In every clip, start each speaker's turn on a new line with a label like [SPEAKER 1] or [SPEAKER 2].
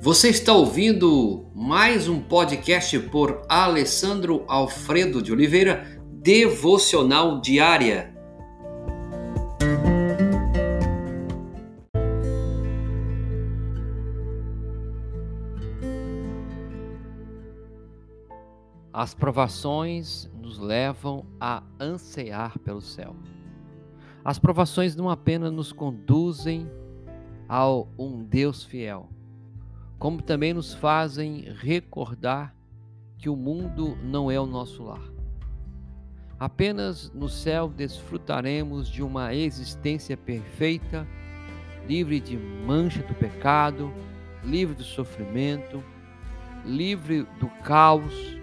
[SPEAKER 1] Você está ouvindo mais um podcast por Alessandro Alfredo de Oliveira, Devocional Diária. As provações nos levam a ansiar pelo céu. As provações não apenas nos conduzem ao um Deus fiel, como também nos fazem recordar que o mundo não é o nosso lar. Apenas no céu desfrutaremos de uma existência perfeita, livre de mancha do pecado, livre do sofrimento, livre do caos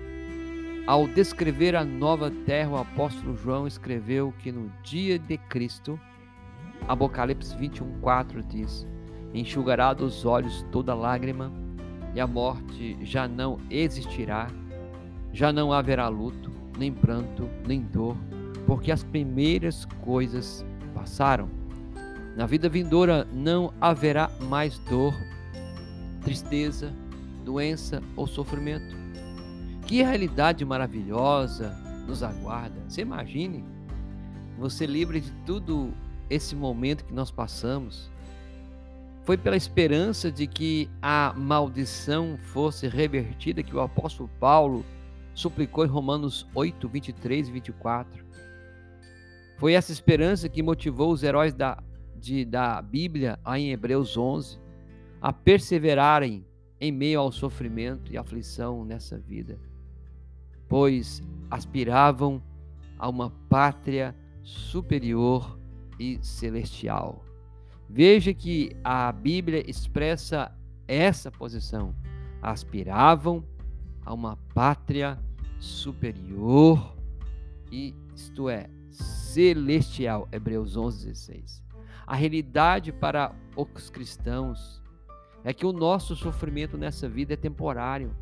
[SPEAKER 1] ao descrever a nova terra, o apóstolo João escreveu que no dia de Cristo, Apocalipse 21:4 diz: Enxugará dos olhos toda lágrima, e a morte já não existirá, já não haverá luto, nem pranto, nem dor, porque as primeiras coisas passaram. Na vida vindoura não haverá mais dor, tristeza, doença ou sofrimento que realidade maravilhosa nos aguarda. Você imagine você livre de tudo esse momento que nós passamos. Foi pela esperança de que a maldição fosse revertida que o apóstolo Paulo suplicou em Romanos 8, 23 e 24. Foi essa esperança que motivou os heróis da, de, da Bíblia, em Hebreus 11, a perseverarem em meio ao sofrimento e aflição nessa vida pois aspiravam a uma pátria superior e celestial. Veja que a Bíblia expressa essa posição. Aspiravam a uma pátria superior e isto é celestial. Hebreus 11:16. A realidade para os cristãos é que o nosso sofrimento nessa vida é temporário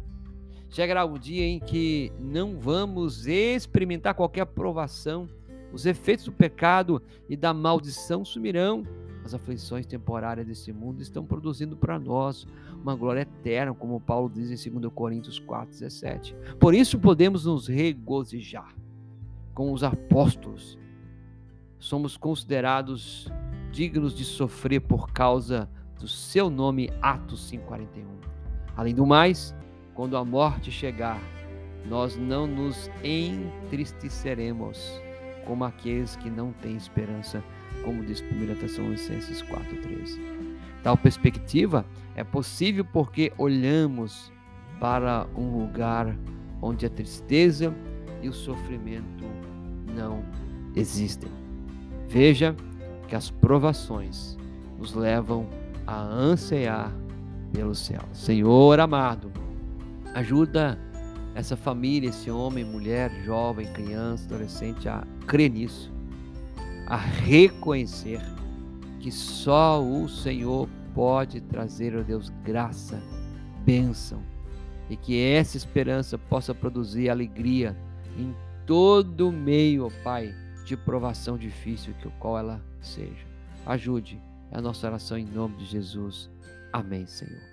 [SPEAKER 1] Chegará o dia em que não vamos experimentar qualquer provação, os efeitos do pecado e da maldição sumirão. As aflições temporárias desse mundo estão produzindo para nós uma glória eterna, como Paulo diz em 2 Coríntios 4,17. Por isso podemos nos regozijar com os apóstolos. Somos considerados dignos de sofrer por causa do seu nome, Atos 5,41. Além do mais, quando a morte chegar, nós não nos entristeceremos como aqueles que não têm esperança, como diz 1 Tessalonicenses 4,13. Tal perspectiva é possível porque olhamos para um lugar onde a tristeza e o sofrimento não existem. Veja que as provações nos levam a ansiar pelo céu. Senhor amado, Ajuda essa família, esse homem, mulher, jovem, criança, adolescente a crer nisso, a reconhecer que só o Senhor pode trazer, ó Deus, graça, bênção, e que essa esperança possa produzir alegria em todo meio, ó Pai, de provação difícil que o qual ela seja. Ajude a nossa oração em nome de Jesus. Amém, Senhor.